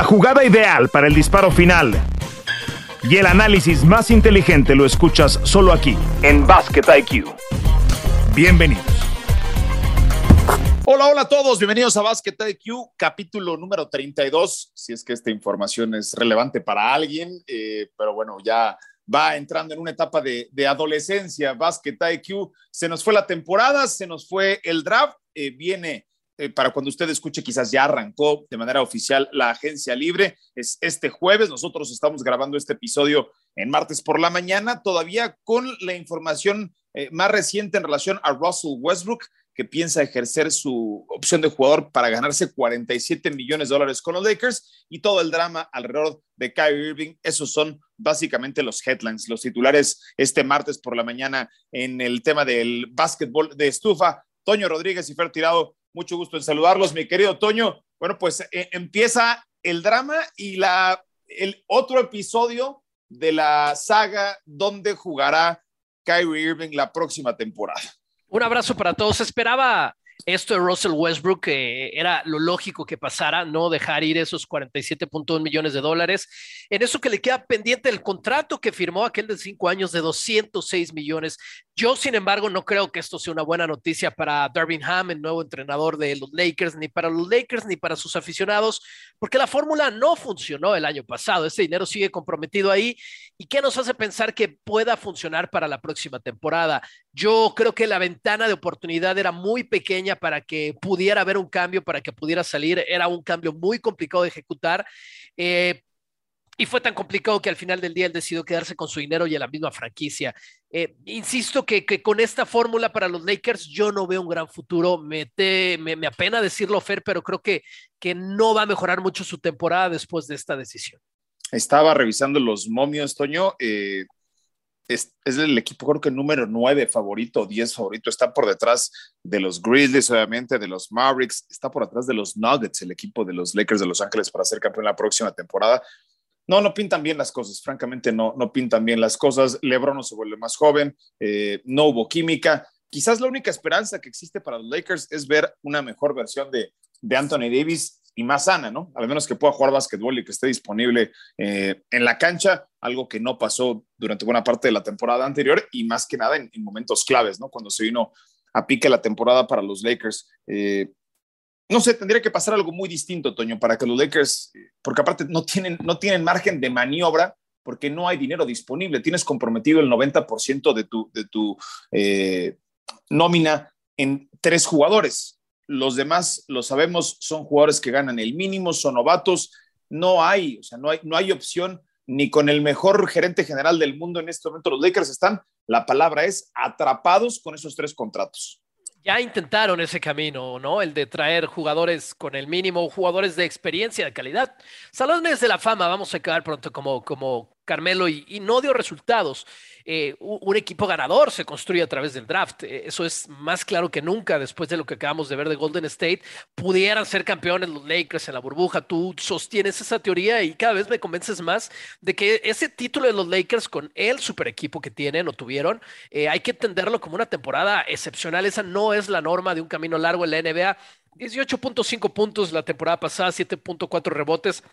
La jugada ideal para el disparo final y el análisis más inteligente lo escuchas solo aquí, en Basket IQ. Bienvenidos. Hola, hola a todos, bienvenidos a Basket IQ, capítulo número 32, si es que esta información es relevante para alguien, eh, pero bueno, ya va entrando en una etapa de, adolescencia, Basket IQ, se nos fue la temporada, se nos fue el draft, eh, viene eh, para cuando usted escuche, quizás ya arrancó de manera oficial la agencia libre. Es este jueves. Nosotros estamos grabando este episodio en martes por la mañana, todavía con la información eh, más reciente en relación a Russell Westbrook, que piensa ejercer su opción de jugador para ganarse 47 millones de dólares con los Lakers y todo el drama alrededor de Kyrie Irving. Esos son básicamente los headlines, los titulares este martes por la mañana en el tema del básquetbol de estufa. Toño Rodríguez y Fer Tirado mucho gusto en saludarlos, mi querido Toño. Bueno, pues eh, empieza el drama y la, el otro episodio de la saga donde jugará Kyrie Irving la próxima temporada. Un abrazo para todos. Esperaba esto de Russell Westbrook eh, era lo lógico que pasara, no dejar ir esos 47.1 millones de dólares. En eso que le queda pendiente el contrato que firmó aquel de cinco años de 206 millones. Yo, sin embargo, no creo que esto sea una buena noticia para Darvin Ham, el nuevo entrenador de los Lakers, ni para los Lakers, ni para sus aficionados, porque la fórmula no funcionó el año pasado. Ese dinero sigue comprometido ahí. ¿Y qué nos hace pensar que pueda funcionar para la próxima temporada? Yo creo que la ventana de oportunidad era muy pequeña para que pudiera haber un cambio, para que pudiera salir. Era un cambio muy complicado de ejecutar. Eh, y fue tan complicado que al final del día él decidió quedarse con su dinero y en la misma franquicia. Eh, insisto que, con esta fórmula para los Lakers yo no veo un gran futuro. Me, me, apena decirlo, Fer, pero creo que, que no va a mejorar mucho su temporada después de esta decisión. Estaba revisando los momios, Toño. Eh, es, el equipo, creo que número 9 favorito, 10 favorito, está por detrás de los Grizzlies, obviamente, de los Mavericks, está por detrás de los Nuggets, el equipo de los Lakers de Los Ángeles para ser campeón la próxima temporada. No, no pintan bien las cosas, francamente no, no pintan bien las cosas. Lebron no se vuelve más joven, eh, no hubo química. Quizás la única esperanza que existe para los Lakers es ver una mejor versión de, de Anthony Davis y más sana, ¿no? Al menos que pueda jugar básquetbol y que esté disponible eh, en la cancha, algo que no pasó durante buena parte de la temporada anterior y más que nada en, momentos claves, ¿no? Cuando se vino a pique la temporada para los Lakers. Eh, no sé, tendría que pasar algo muy distinto, Toño, para que los Lakers, porque aparte no tienen, no tienen margen de maniobra porque no hay dinero disponible. Tienes comprometido el 90% de tu, de tu eh, nómina en tres jugadores. Los demás, lo sabemos, son jugadores que ganan el mínimo, son novatos. No hay, o sea, no hay, no hay opción ni con el mejor gerente general del mundo en este momento. Los Lakers están, la palabra es, atrapados con esos tres contratos. Ya intentaron ese camino, ¿no? El de traer jugadores con el mínimo, jugadores de experiencia, de calidad. Salones de la fama, vamos a acabar pronto como, como Carmelo y, no dio resultados. Eh, un equipo ganador se construye a través del draft. Eh, eso es más claro que nunca después de lo que acabamos de ver de Golden State. Pudieran ser campeones los Lakers en la burbuja. Tú sostienes esa teoría y cada vez me convences más de que ese título de los Lakers con el super equipo que tienen o tuvieron, eh, hay que entenderlo como una temporada excepcional. Esa no es la norma de un camino largo en la NBA. 18.5 puntos la temporada pasada, 7.4 rebotes.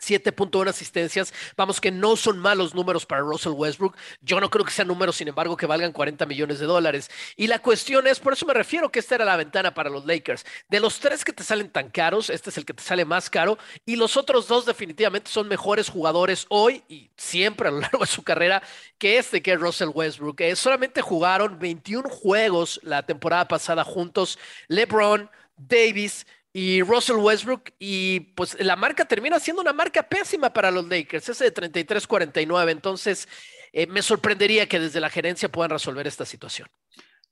7.1 asistencias, vamos que no son malos números para Russell Westbrook. Yo no creo que sean números, sin embargo, que valgan 40 millones de dólares. Y la cuestión es, por eso me refiero que esta era la ventana para los Lakers. De los tres que te salen tan caros, este es el que te sale más caro y los otros dos definitivamente son mejores jugadores hoy y siempre a lo largo de su carrera que este, que es Russell Westbrook. Solamente jugaron 21 juegos la temporada pasada juntos. LeBron, Davis, y Russell Westbrook y pues la marca termina siendo una marca pésima para los Lakers, ese de 33-49, entonces eh, me sorprendería que desde la gerencia puedan resolver esta situación.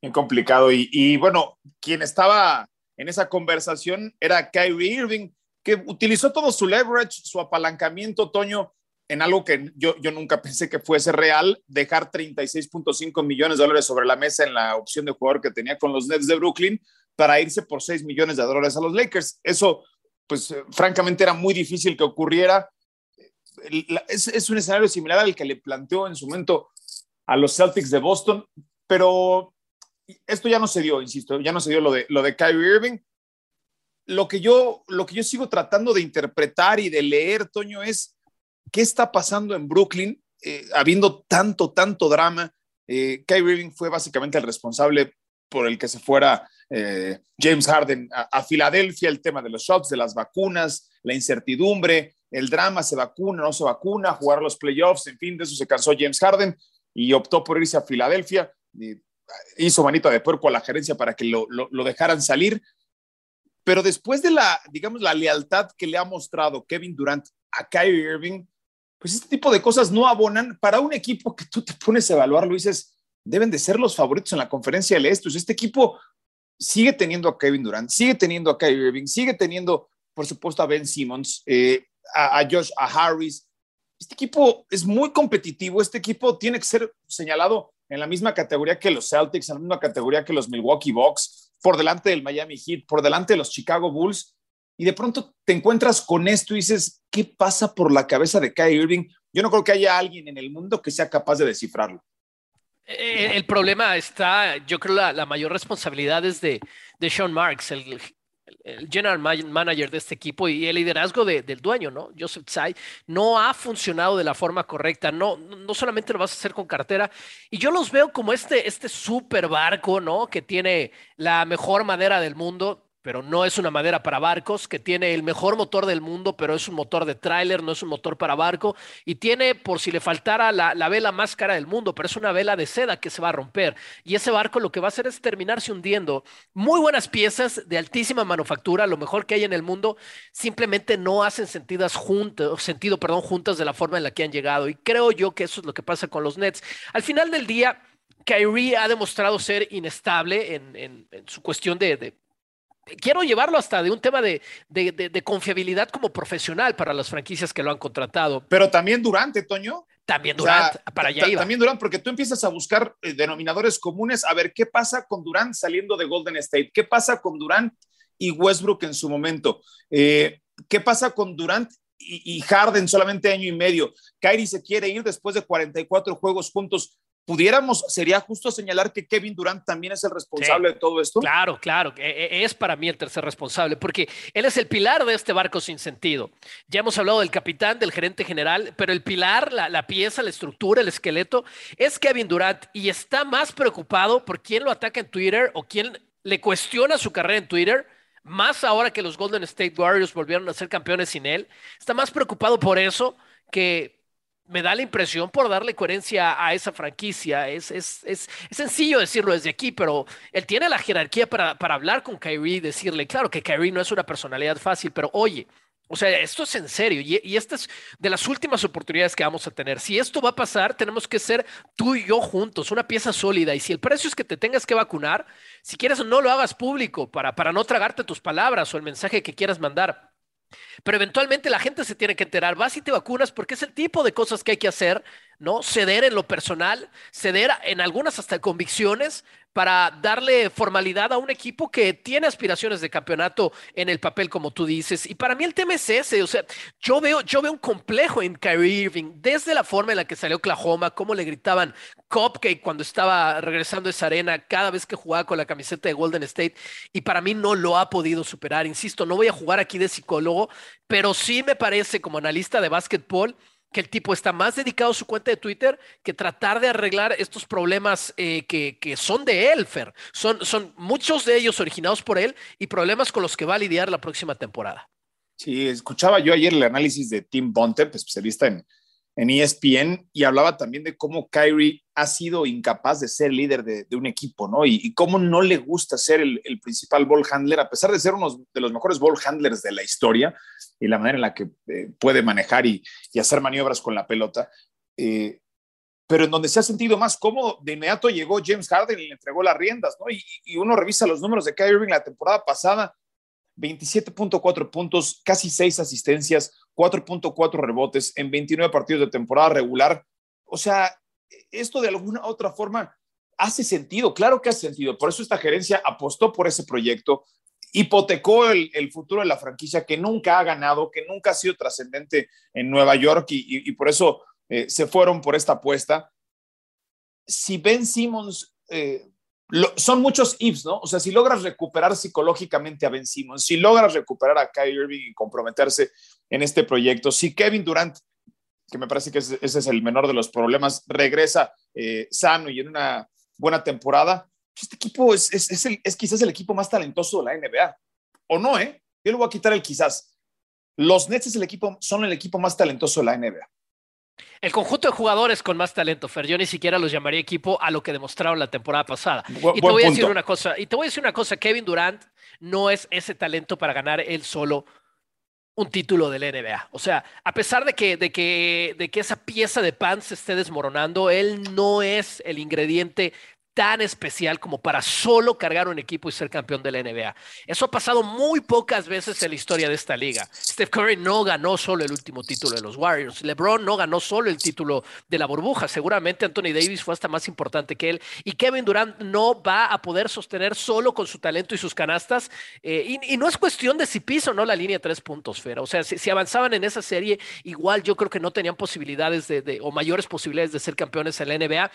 Bien complicado y, y, bueno, quien estaba en esa conversación era Kyrie Irving, que utilizó todo su leverage, su apalancamiento, Toño, en algo que yo, yo nunca pensé que fuese real, dejar 36.5 millones de dólares sobre la mesa en la opción de jugador que tenía con los Nets de Brooklyn para irse por 6 millones de dólares a los Lakers. Eso, pues eh, francamente era muy difícil que ocurriera. Es, un escenario similar al que le planteó en su momento a los Celtics de Boston, pero esto ya no se dio, insisto, ya no se dio lo de, lo de Kyrie Irving. lo que yo, lo que yo sigo tratando de interpretar y de leer, Toño, es qué está pasando en Brooklyn, eh, habiendo tanto, tanto drama. Eh, Kyrie Irving fue básicamente el responsable por el que se fuera eh, James Harden a, Filadelfia, el tema de los shots, de las vacunas, la incertidumbre, el drama, se vacuna, no se vacuna, jugar los playoffs, en fin, de eso se cansó James Harden y optó por irse a Filadelfia. hizo manita de puerco a la gerencia para que lo, lo dejaran salir. Pero después de la, digamos, la lealtad que le ha mostrado Kevin Durant a Kyrie Irving, pues este tipo de cosas no abonan para un equipo que tú te pones a evaluar, lo dices, deben de ser los favoritos en la conferencia del Este. Este equipo sigue teniendo a Kevin Durant, sigue teniendo a Kyrie Irving, sigue teniendo, por supuesto, a Ben Simmons, eh, a, a, Josh, a Harris. Este equipo es muy competitivo, este equipo tiene que ser señalado en la misma categoría que los Celtics, en la misma categoría que los Milwaukee Bucks por delante del Miami Heat, por delante de los Chicago Bulls, y de pronto te encuentras con esto y dices, ¿qué pasa por la cabeza de Kyrie Irving? Yo no creo que haya alguien en el mundo que sea capaz de descifrarlo. Eh, el problema está, yo creo, la, mayor responsabilidad es de, de Sean Marks, el, el general manager de este equipo y el liderazgo del dueño, ¿no? Joseph Tsai, no ha funcionado de la forma correcta, no, no solamente lo vas a hacer con cartera, y yo los veo como este, este super barco, ¿no? Que tiene la mejor madera del mundo, pero no es una madera para barcos, que tiene el mejor motor del mundo, pero es un motor de tráiler, no es un motor para barco, y tiene, por si le faltara, la, vela más cara del mundo, pero es una vela de seda que se va a romper. Y ese barco lo que va a hacer es terminarse hundiendo. Muy buenas piezas de altísima manufactura, lo mejor que hay en el mundo, simplemente no hacen sentidas juntas, sentido perdón, juntas de la forma en la que han llegado. Y creo yo que eso es lo que pasa con los Nets. Al final del día, Kyrie ha demostrado ser inestable en, su cuestión de quiero llevarlo hasta de un tema de, confiabilidad como profesional para las franquicias que lo han contratado. Pero también durante, Toño. También Durant, para allá iba. También Durant, porque tú empiezas a buscar eh, denominadores comunes, a ver qué pasa con Durant saliendo de Golden State, qué pasa con Durant y Westbrook en su momento, eh, qué pasa con Durant y, y, Harden solamente año y medio. Kyrie se quiere ir después de 44 juegos juntos pudiéramos, sería justo señalar que Kevin Durant también es el responsable de todo esto. Claro, claro, e, e, es para mí el tercer responsable, porque él es el pilar de este barco sin sentido. Ya hemos hablado del capitán, del gerente general, pero el pilar, la, la pieza, la estructura, el esqueleto, es Kevin Durant y está más preocupado por quién lo ataca en Twitter o quién le cuestiona su carrera en Twitter. Más ahora que los Golden State Warriors volvieron a ser campeones sin él, está más preocupado por eso que me da la impresión por darle coherencia a esa franquicia. Es, es, es, sencillo decirlo desde aquí, pero él tiene la jerarquía para, para hablar con Kyrie y decirle, claro que Kyrie no es una personalidad fácil, pero oye, o sea, esto es en serio y, y esta es de las últimas oportunidades que vamos a tener. Si esto va a pasar, tenemos que ser tú y yo juntos, una pieza sólida. Y si el precio es que te tengas que vacunar, si quieres no lo hagas público para, para no tragarte tus palabras o el mensaje que quieras mandar pero eventualmente la gente se tiene que enterar, vas y te vacunas porque es el tipo de cosas que hay que hacer, ¿no? Ceder en lo personal, ceder en algunas hasta convicciones para darle formalidad a un equipo que tiene aspiraciones de campeonato en el papel, como tú dices. Y para mí el tema es ese, o sea, yo veo, yo veo un complejo en Kyrie Irving, desde la forma en la que salió Oklahoma, cómo le gritaban Cupcake cuando estaba regresando a esa arena, cada vez que jugaba con la camiseta de Golden State, y para mí no lo ha podido superar. Insisto, no voy a jugar aquí de psicólogo, pero sí me parece como analista de básquetbol que el tipo está más dedicado a su cuenta de Twitter que tratar de arreglar estos problemas eh, que, que, son de él, Fer. Son, son muchos de ellos originados por él y problemas con los que va a lidiar la próxima temporada. Sí, escuchaba yo ayer el análisis de Tim Bontemp, especialista en, en ESPN y hablaba también de cómo Kyrie ha sido incapaz de ser líder de, un equipo, ¿no? Y, cómo no le gusta ser el, principal ball handler, a pesar de ser uno de los mejores ball handlers de la historia y la manera en la que eh, puede manejar y, hacer maniobras con la pelota. Eh, pero en donde se ha sentido más cómodo, de inmediato llegó James Harden y le entregó las riendas, ¿no? Y, y uno revisa los números de Kyrie Irving la temporada pasada, 27.4 puntos, casi 6 asistencias, 4.4 rebotes en 29 partidos de temporada regular. O sea, esto de alguna otra forma hace sentido, claro que hace sentido. Por eso esta gerencia apostó por ese proyecto, hipotecó el, futuro de la franquicia que nunca ha ganado, que nunca ha sido trascendente en Nueva York y, por eso eh, se fueron por esta apuesta. Si Ben Simmons eh, son muchos ifs, ¿no? O sea, si logras recuperar psicológicamente a Ben Simmons, si logras recuperar a Kyrie Irving y comprometerse en este proyecto, si Kevin Durant, que me parece que ese, es el menor de los problemas, regresa eh, sano y en una buena temporada, pues este equipo es, es, es, quizás el equipo más talentoso de la NBA. ¿O no, eh? Yo le voy a quitar el quizás. Los Nets es el equipo, son el equipo más talentoso de la NBA. El conjunto de jugadores con más talento, Fer, yo ni siquiera los llamaría equipo a lo que demostraron la temporada pasada. y te voy a decir una cosa, y te voy a decir una cosa, Kevin Durant no es ese talento para ganar él solo un título del NBA. O sea, a pesar de que, de que, de que esa pieza de pan se esté desmoronando, él no es el ingrediente tan especial como para solo cargar un equipo y ser campeón de la NBA. Eso ha pasado muy pocas veces en la historia de esta liga. Steph Curry no ganó solo el último título de los Warriors. LeBron no ganó solo el título de la burbuja. Seguramente Anthony Davis fue hasta más importante que él. Y Kevin Durant no va a poder sostener solo con su talento y sus canastas. Eh, y, no es cuestión de si piso o no la línea de tres puntos, Fera. O sea, si, avanzaban en esa serie, igual yo creo que no tenían posibilidades de, o mayores posibilidades de ser campeones en la NBA.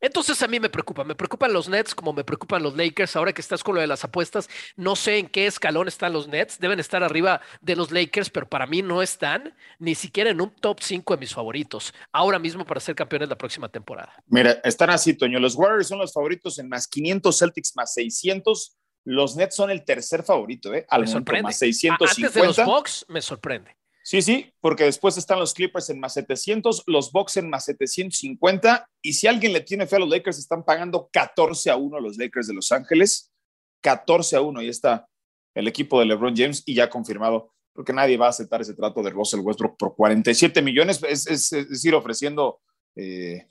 Entonces a mí me preocupa, me preocupan los Nets como me preocupan los Lakers. Ahora que estás con lo de las apuestas, no sé en qué escalón están los Nets. Deben estar arriba de los Lakers, pero para mí no están ni siquiera en un top 5 de mis favoritos. Ahora mismo para ser campeones la próxima temporada. Mira, están así, Toño. Los Warriors son los favoritos en más 500, Celtics más 600. Los Nets son el tercer favorito, ¿eh? Al me más 650. Antes de los Bucks me sorprende. Sí, sí, porque después están los Clippers en más 700, los Bucks en más 750, y si alguien le tiene fe a los Lakers, están pagando 14 a 1 los Lakers de Los Ángeles, 14 a 1, y está el equipo de LeBron James, y ya confirmado, porque nadie va a aceptar ese trato de Russell Westbrook por 47 millones, es, es, es ir ofreciendo eh,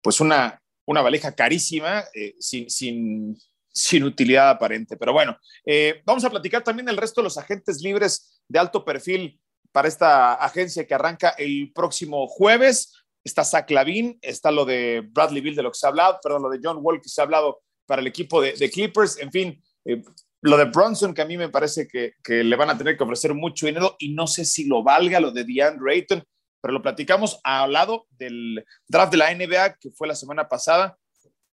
pues una, una valija carísima, eh, sin, sin, sin, utilidad aparente. Pero bueno, eh, vamos a platicar también del resto de los agentes libres de alto perfil para esta agencia que arranca el próximo jueves. Está Zach Lavin, está lo de Bradley Bill de lo que se ha hablado, perdón, lo de John Wall que se ha hablado para el equipo de, Clippers, en fin, eh, lo de Bronson que a mí me parece que, le van a tener que ofrecer mucho dinero y no sé si lo valga lo de DeAndre Ayton, pero lo platicamos al lado del draft de la NBA que fue la semana pasada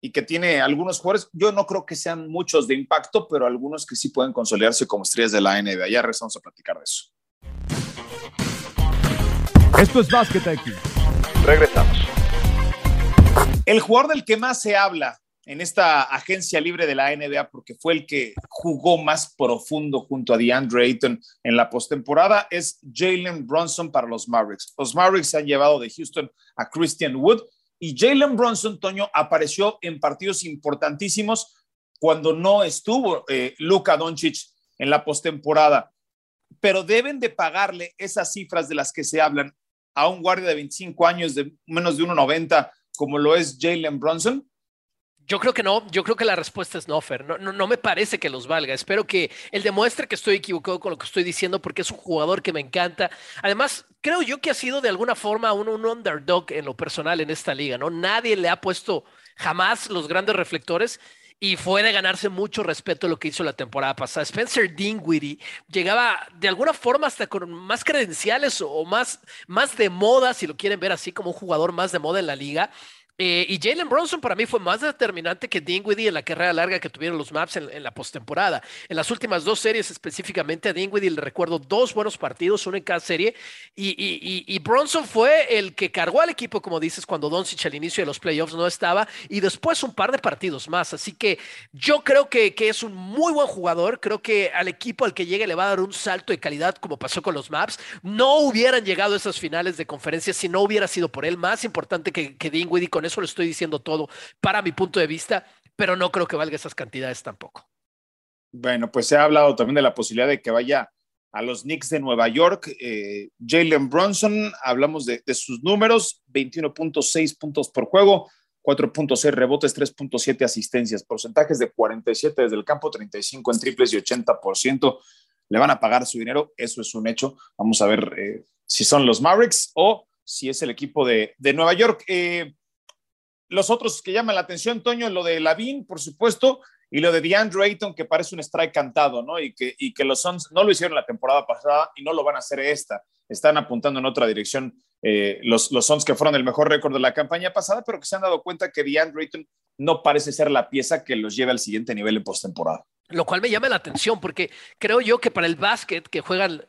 y que tiene algunos jugadores, yo no creo que sean muchos de impacto, pero algunos que sí pueden consolidarse como estrellas de la NBA. Ya regresamos a platicar de eso. Esto es Basket IQ. Regresamos. El jugador del que más se habla en esta agencia libre de la NBA, porque fue el que jugó más profundo junto a DeAndre Ayton en la postemporada, es Jalen Bronson para los Mavericks. Los Mavericks se han llevado de Houston a Christian Wood y Jalen Bronson, Toño, apareció en partidos importantísimos cuando no estuvo eh, Luka Doncic en la postemporada. Pero deben de pagarle esas cifras de las que se hablan a un guardia de 25 años de menos de 1,90 como lo es Jalen Bronson? Yo creo que no, yo creo que la respuesta es no, Fer. No, me parece que los valga. Espero que él demuestre que estoy equivocado con lo que estoy diciendo porque es un jugador que me encanta. Además, creo yo que ha sido de alguna forma un, un underdog en lo personal en esta liga, ¿no? Nadie le ha puesto jamás los grandes reflectores y fue de ganarse mucho respeto lo que hizo la temporada pasada. Spencer Dinwiddie llegaba de alguna forma hasta con más credenciales o más, más de moda, si lo quieren ver así, como un jugador más de moda en la liga. Eh, y Jalen Bronson para mí fue más determinante que Dinwiddie en la carrera larga que tuvieron los Maps en, la postemporada. En las últimas dos series específicamente a Dinwiddie le recuerdo dos buenos partidos, uno en cada serie. Y, Bronson fue el que cargó al equipo, como dices, cuando Doncic al inicio de los playoffs no estaba. Y después un par de partidos más. Así que yo creo que, que es un muy buen jugador. Creo que al equipo al que llegue le va a dar un salto de calidad como pasó con los Maps. No hubieran llegado a esas finales de conferencia si no hubiera sido por él. Más importante que, que Dinwiddie con eso lo estoy diciendo todo para mi punto de vista, pero no creo que valga esas cantidades tampoco. Bueno, pues se ha hablado también de la posibilidad de que vaya a los Knicks de Nueva York. Eh, Jalen Bronson, hablamos de, sus números, 21.6 puntos por juego, 4.6 rebotes, 3.7 asistencias, porcentajes de 47 desde el campo, 35 en triples y 80%. Le van a pagar su dinero, eso es un hecho. Vamos a ver eh, si son los Mavericks o si es el equipo de, de Nueva York. Eh, los otros que llaman la atención, Toño, lo de Lavín, por supuesto, y lo de DeAndre Ayton, que parece un strike cantado, ¿no? Y que, y que los Suns no lo hicieron la temporada pasada y no lo van a hacer esta. Están apuntando en otra dirección eh, los, los Suns que fueron el mejor récord de la campaña pasada, pero que se han dado cuenta que DeAndre Ayton no parece ser la pieza que los lleve al siguiente nivel en postemporada. Lo cual me llama la atención porque creo yo que para el básquet que juegan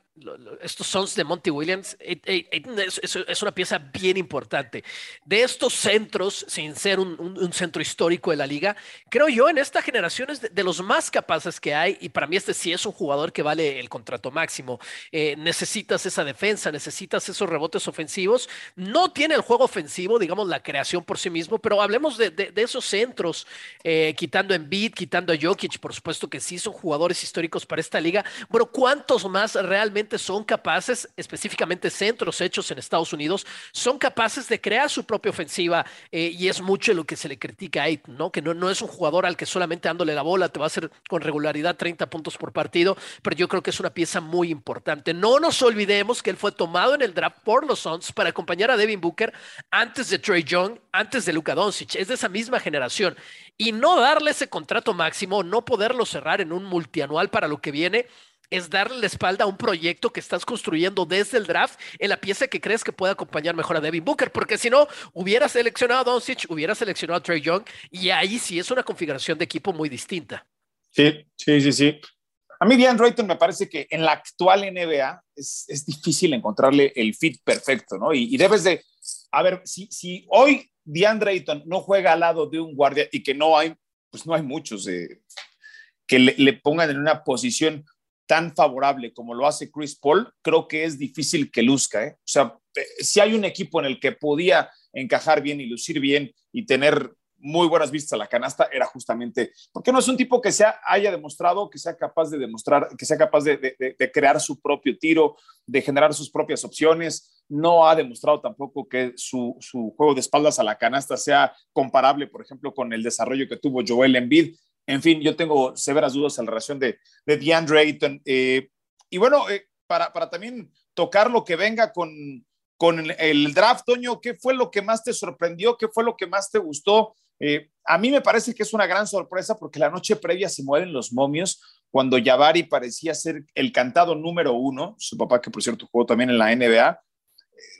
estos sons de Monty Williams es, una pieza bien importante. De estos centros, sin ser un, centro histórico de la liga, creo yo en esta generación es de, los más capaces que hay y para mí este sí es un jugador que vale el contrato máximo. Eh, necesitas esa defensa, necesitas esos rebotes ofensivos. No tiene el juego ofensivo, digamos, la creación por sí mismo, pero hablemos de, esos centros, eh, quitando en beat, quitando a Jokic, por supuesto que sí son jugadores históricos para esta liga, pero ¿cuántos más realmente son capaces, específicamente centros hechos en Estados Unidos, son capaces de crear su propia ofensiva eh, y es mucho lo que se le critica a Ayton, ¿no? Que no, no es un jugador al que solamente dándole la bola te va a hacer con regularidad 30 puntos por partido, pero yo creo que es una pieza muy importante. No nos olvidemos que él fue tomado en el draft por los Suns para acompañar a Devin Booker antes de Trey Young, antes de Luka Doncic, es de esa misma generación y no darle ese contrato máximo, no poderlo cerrar en un multianual para lo que viene, es darle la espalda a un proyecto que estás construyendo desde el draft en la pieza que crees que puede acompañar mejor a Devin Booker, porque si no, hubiera seleccionado a Doncic, hubiera seleccionado a Trey Young, y ahí sí es una configuración de equipo muy distinta. Sí, sí, sí, sí. A mí, Diane Rayton, me parece que en la actual NBA es, es difícil encontrarle el fit perfecto, ¿no? Y, debes de, a ver, si, si hoy Diane Rayton no juega al lado de un guardia y que no hay, pues no hay muchos que le, le pongan en una posición tan favorable como lo hace Chris Paul, creo que es difícil que luzca. ¿eh? O sea, eh, si hay un equipo en el que podía encajar bien y lucir bien y tener muy buenas vistas a la canasta, era justamente, porque no es un tipo que sea, haya demostrado, que sea capaz de demostrar, que sea capaz de, de, crear su propio tiro, de generar sus propias opciones. No ha demostrado tampoco que su, su juego de espaldas a la canasta sea comparable, por ejemplo, con el desarrollo que tuvo Joel Embiid. En fin, yo tengo severas dudas en la relación de, de DeAndre Ayton. Eh, y bueno, eh, para, para, también tocar lo que venga con, con el draft, Toño, ¿qué fue lo que más te sorprendió? ¿Qué fue lo que más te gustó? Eh, a mí me parece que es una gran sorpresa porque la noche previa se mueren los momios cuando Jabari parecía ser el cantado número uno, su papá que por cierto jugó también en la NBA.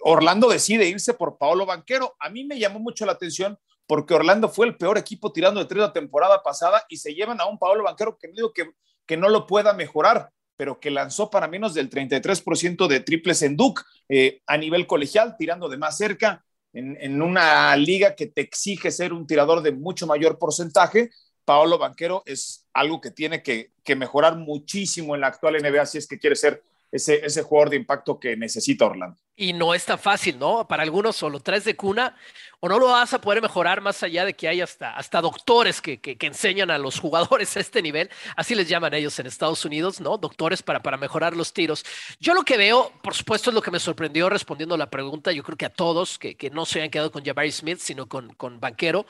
Orlando decide irse por Paolo Banquero. A mí me llamó mucho la atención porque Orlando fue el peor equipo tirando de tres la temporada pasada y se llevan a un Pablo Banquero que no digo que, que no lo pueda mejorar, pero que lanzó para menos del 33% de triples en Duke eh, a nivel colegial, tirando de más cerca, en, en, una liga que te exige ser un tirador de mucho mayor porcentaje. Paolo Banquero es algo que tiene que, que mejorar muchísimo en la actual NBA si es que quiere ser ese, ese jugador de impacto que necesita Orlando. Y no es tan fácil, ¿no? Para algunos o lo traes de cuna o no lo vas a poder mejorar más allá de que hay hasta, hasta doctores que, que, enseñan a los jugadores a este nivel, así les llaman ellos en Estados Unidos, ¿no? Doctores para, para mejorar los tiros. Yo lo que veo, por supuesto, es lo que me sorprendió respondiendo a la pregunta, yo creo que a todos, que, que no se hayan quedado con Jabari Smith, sino con, con Banquero.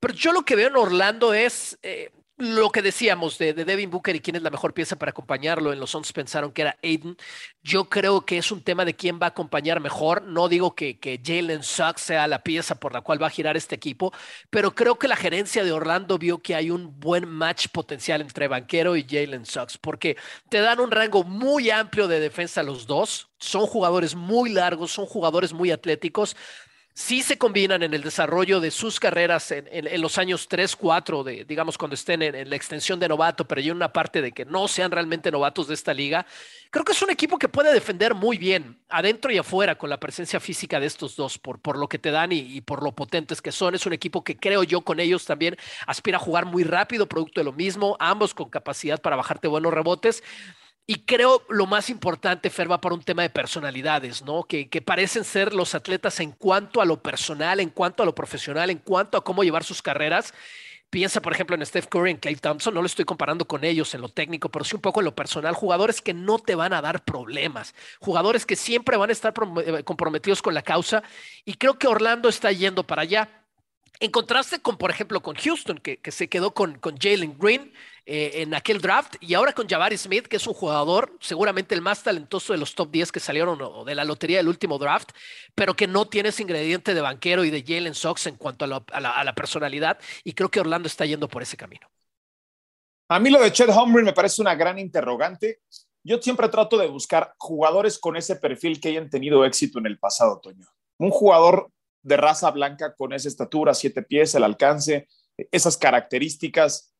Pero yo lo que veo en Orlando es, eh, lo que decíamos de, Devin Booker y quién es la mejor pieza para acompañarlo, en los Suns pensaron que era Aiden. Yo creo que es un tema de quién va a acompañar mejor. No digo que, que Jalen Suggs sea la pieza por la cual va a girar este equipo, pero creo que la gerencia de Orlando vio que hay un buen match potencial entre Banquero y Jalen Suggs, porque te dan un rango muy amplio de defensa los dos. Son jugadores muy largos, son jugadores muy atléticos sí se combinan en el desarrollo de sus carreras en, los años 3, 4, de, digamos cuando estén en, la extensión de novato, pero hay una parte de que no sean realmente novatos de esta liga. Creo que es un equipo que puede defender muy bien, adentro y afuera, con la presencia física de estos dos, por, por lo que te dan y, y por lo potentes que son. Es un equipo que creo yo con ellos también aspira a jugar muy rápido, producto de lo mismo, ambos con capacidad para bajarte buenos rebotes. Y creo lo más importante, Fer, va por un tema de personalidades, ¿no? Que, que, parecen ser los atletas en cuanto a lo personal, en cuanto a lo profesional, en cuanto a cómo llevar sus carreras. Piensa, por ejemplo, en Steph Curry, en Clay Thompson, no lo estoy comparando con ellos en lo técnico, pero sí un poco en lo personal. Jugadores que no te van a dar problemas, jugadores que siempre van a estar eh, comprometidos con la causa. Y creo que Orlando está yendo para allá. En contraste con, por ejemplo, con Houston, que, se quedó con, Jalen Green eh, en aquel draft, y ahora con Jabari Smith, que es un jugador seguramente el más talentoso de los top 10 que salieron o de la lotería del último draft, pero que no tiene ese ingrediente de banquero y de Jalen Sox en cuanto a, la, personalidad, y creo que Orlando está yendo por ese camino. A mí lo de Chet Holmgren me parece una gran interrogante. Yo siempre trato de buscar jugadores con ese perfil que hayan tenido éxito en el pasado, Toño. un jugador de raza blanca con esa estatura, siete pies, el alcance, esas características.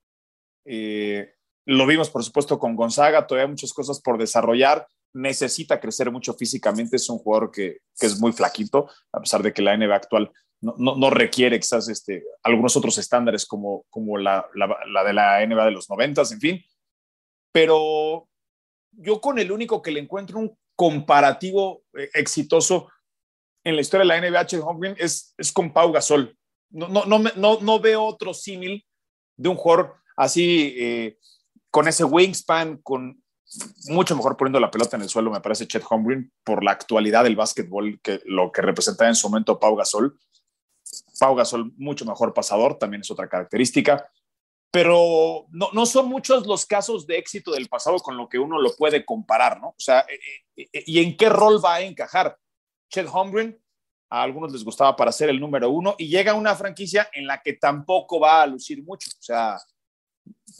Eh, lo vimos, por supuesto, con Gonzaga, todavía hay muchas cosas por desarrollar. Necesita crecer mucho físicamente. Es un jugador que, es muy flaquito, a pesar de que la NBA actual no, requiere quizás este, algunos otros estándares como, como la, de la NBA de los noventas, en fin. Pero yo con el único que le encuentro un comparativo eh, exitoso en la historia de la NBA, Chet es, es con Pau Gasol. No, no, no, no, veo otro símil de un jugador así, eh, con ese wingspan, con mucho mejor poniendo la pelota en el suelo, me parece Chet Holmgren, por la actualidad del básquetbol, que lo que representaba en su momento Pau Gasol. Pau Gasol, mucho mejor pasador, también es otra característica. Pero no, no son muchos los casos de éxito del pasado con lo que uno lo puede comparar, ¿no? O sea, eh, eh, ¿y en qué rol va a encajar? Chet Holmgren, a algunos les gustaba para ser el número uno, y llega una franquicia en la que tampoco va a lucir mucho. O sea,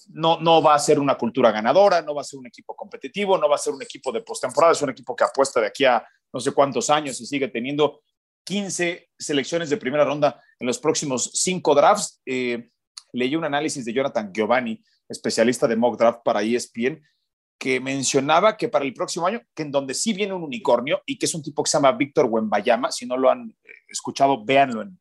no, no va a ser una cultura ganadora, no va a ser un equipo competitivo, no va a ser un equipo de postemporada, es un equipo que apuesta de aquí a no sé cuántos años y sigue teniendo 15 selecciones de primera ronda en los próximos cinco drafts. Eh, leí un análisis de Jonathan Giovanni, especialista de mock draft para ESPN, que mencionaba que para el próximo año, que en donde sí viene un unicornio y que es un tipo que se llama Víctor Wembayama, si no lo han eh, escuchado, véanlo en,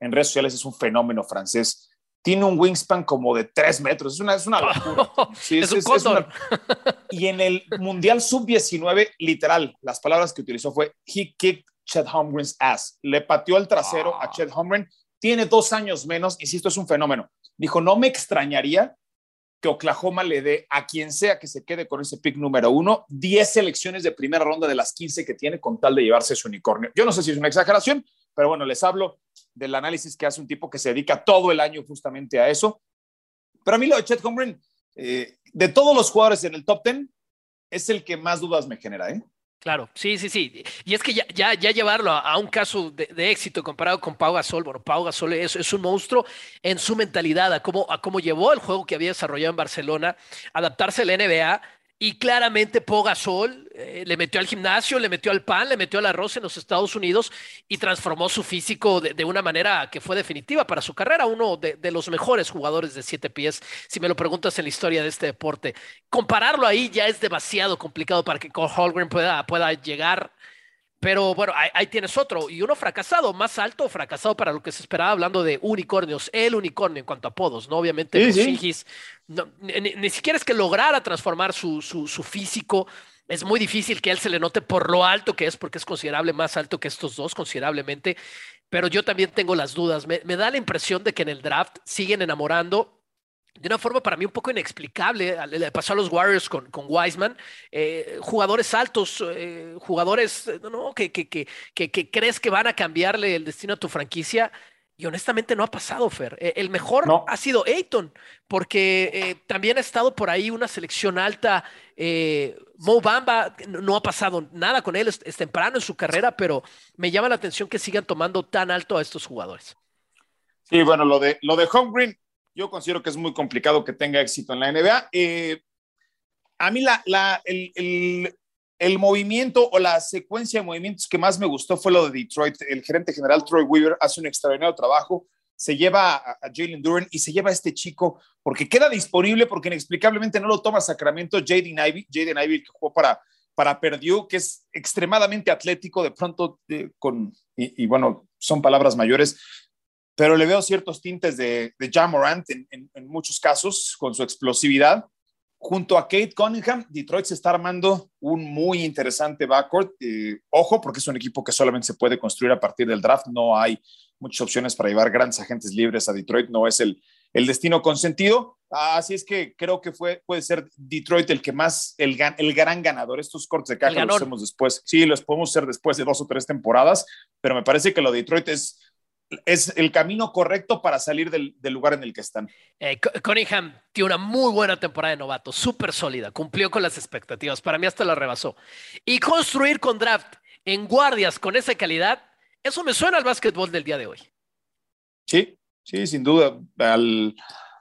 en redes sociales, es un fenómeno francés. Tiene un wingspan como de tres metros, es una, es una locura. es, un Y en el Mundial Sub-19, literal, las palabras que utilizó fue, he kicked Chet Holmgren's ass. Le pateó el trasero a ah. Chet Holmgren. Tiene dos años menos, insisto, es un fenómeno. Dijo, no me extrañaría que Oklahoma le dé a quien sea que se quede con ese pick número uno 10 selecciones de primera ronda de las 15 que tiene con tal de llevarse su unicornio. Yo no sé si es una exageración, pero bueno, les hablo del análisis que hace un tipo que se dedica todo el año justamente a eso. Pero a mí lo de Chet Holmgren, eh, de todos los jugadores en el top 10, es el que más dudas me genera, ¿eh? Claro, sí, sí, sí. Y es que ya, ya, llevarlo a, un caso de, éxito comparado con Pau Gasol, bueno, Pau Gasol es, es, un monstruo en su mentalidad, a cómo, a cómo llevó el juego que había desarrollado en Barcelona, adaptarse a la NBA y claramente Pogasol eh, le metió al gimnasio, le metió al pan, le metió al arroz en los Estados Unidos y transformó su físico de, una manera que fue definitiva para su carrera. Uno de, los mejores jugadores de siete pies, si me lo preguntas en la historia de este deporte. Compararlo ahí ya es demasiado complicado para que Cole Holgren pueda, pueda llegar pero bueno, ahí, tienes otro. Y uno fracasado, más alto fracasado para lo que se esperaba, hablando de unicornios. El unicornio en cuanto a apodos, ¿no? Obviamente, ni, siquiera es que lograra transformar su, su, físico. Es muy difícil que él se le note por lo alto que es, porque es considerable más alto que estos dos, considerablemente. Pero yo también tengo las dudas. me da la impresión de que en el draft siguen enamorando de una forma para mí un poco inexplicable. Le pasó a los Warriors con, con Wiseman. Eh, jugadores altos, eh, jugadores eh, ¿no? que, que, que, que, crees que van a cambiarle el destino a tu franquicia. Y honestamente no ha pasado, Fer. el mejor ha sido Ayton, porque también ha estado por ahí una selección alta. Mo Bamba no ha pasado nada con él, es, temprano en su carrera, pero me llama la atención que sigan tomando tan alto a estos jugadores. Sí, bueno, lo de, lo de Home Green yo considero que es muy complicado que tenga éxito en la NBA. Eh, a mí la, el, el, movimiento o la secuencia de movimientos que más me gustó fue lo de Detroit. El gerente general Troy Weaver hace un extraordinario trabajo, se lleva a, Jalen Duran y se lleva a este chico porque queda disponible, porque inexplicablemente no lo toma Sacramento, Jaden Ivy, Jaden Ivy que jugó para, para Purdue, que es extremadamente atlético, de pronto con, y, y bueno, son palabras mayores, pero le veo ciertos tintes de, de John Morant en, en, muchos casos con su explosividad. Junto a Kate Cunningham, Detroit se está armando un muy interesante backcourt. Eh, ojo, porque es un equipo que solamente se puede construir a partir del draft. No hay muchas opciones para llevar grandes agentes libres a Detroit. No es el, el destino consentido. Así es que creo que fue, puede ser Detroit el que más, el, el gran ganador. Estos cortes de caja los hacemos después. Sí, los podemos hacer después de dos o tres temporadas, pero me parece que lo de Detroit es es el camino correcto para salir del, lugar en el que están. Eh, Cunningham tiene una muy buena temporada de novato, súper sólida, cumplió con las expectativas, para mí hasta la rebasó. Y construir con draft en guardias con esa calidad, eso me suena al básquetbol del día de hoy. Sí, sí, sin duda, al,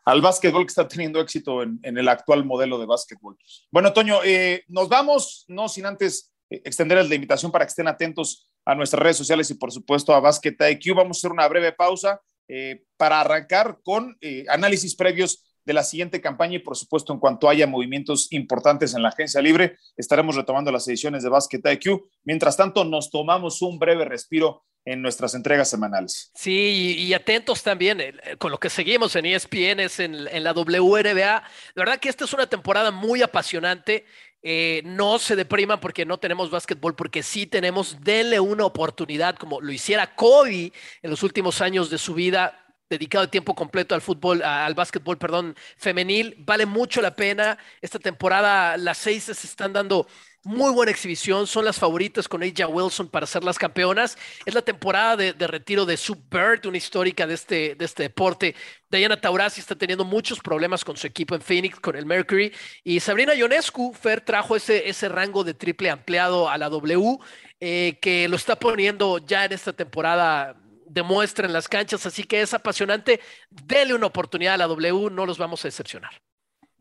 al básquetbol que está teniendo éxito en, el actual modelo de básquetbol. Bueno, Toño, eh, nos vamos, no sin antes eh, extenderles la invitación para que estén atentos a nuestras redes sociales y por supuesto a Basket IQ. Vamos a hacer una breve pausa eh, para arrancar con eh, análisis previos de la siguiente campaña y por supuesto en cuanto haya movimientos importantes en la agencia libre, estaremos retomando las ediciones de Basket IQ. Mientras tanto, nos tomamos un breve respiro en nuestras entregas semanales. Sí, y, atentos también eh, con lo que seguimos en ESPN, es en, en la WRBA. La verdad que esta es una temporada muy apasionante. Eh, no se depriman porque no tenemos básquetbol, porque sí tenemos, denle una oportunidad como lo hiciera Kobe en los últimos años de su vida, dedicado de tiempo completo al fútbol, al básquetbol, perdón, femenil. Vale mucho la pena. Esta temporada las seis se están dando muy buena exhibición, son las favoritas con Aja Wilson para ser las campeonas. Es la temporada de, retiro de Sue Bird, una histórica de este, de este deporte. Diana Taurasi está teniendo muchos problemas con su equipo en Phoenix, con el Mercury. Y Sabrina Ionescu, Fer, trajo ese, ese rango de triple ampliado a la W, eh, que lo está poniendo ya en esta temporada demuestra en las canchas, así que es apasionante. Dele una oportunidad a la W, no los vamos a decepcionar.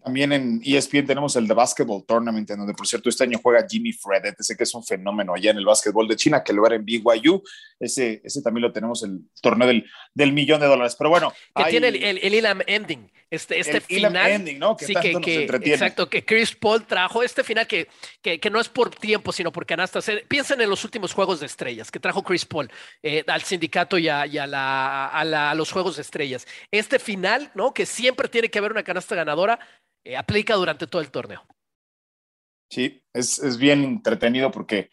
También en ESPN tenemos el The Basketball Tournament, en donde por cierto este año juega Jimmy Fredette, ese que es un fenómeno allá en el básquetbol de China, que lo era en BYU. Ese, ese también lo tenemos, el torneo del, del millón de dólares. Pero bueno. Que tiene el, el, el, Ending, este, este final. Ending, ¿no? Que sí, que, que exacto, que Chris Paul trajo este final que, que, que, no es por tiempo, sino por canastas. Eh, piensen en los últimos Juegos de Estrellas que trajo Chris Paul eh, al sindicato y, a, y a, la, a, la, a los Juegos de Estrellas. Este final, ¿no? Que siempre tiene que haber una canasta ganadora eh, aplica durante todo el torneo. Sí, es, es bien entretenido porque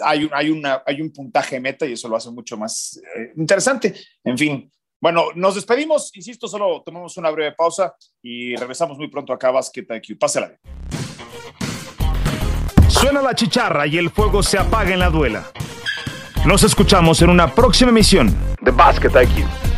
hay un, hay, una, hay un puntaje meta y eso lo hace mucho más eh, interesante. En fin, bueno, nos despedimos. Insisto, solo tomamos una breve pausa y regresamos muy pronto acá a Basket IQ. Pásela. Suena la chicharra y el fuego se apaga en la duela. Nos escuchamos en una próxima emisión de Basket IQ.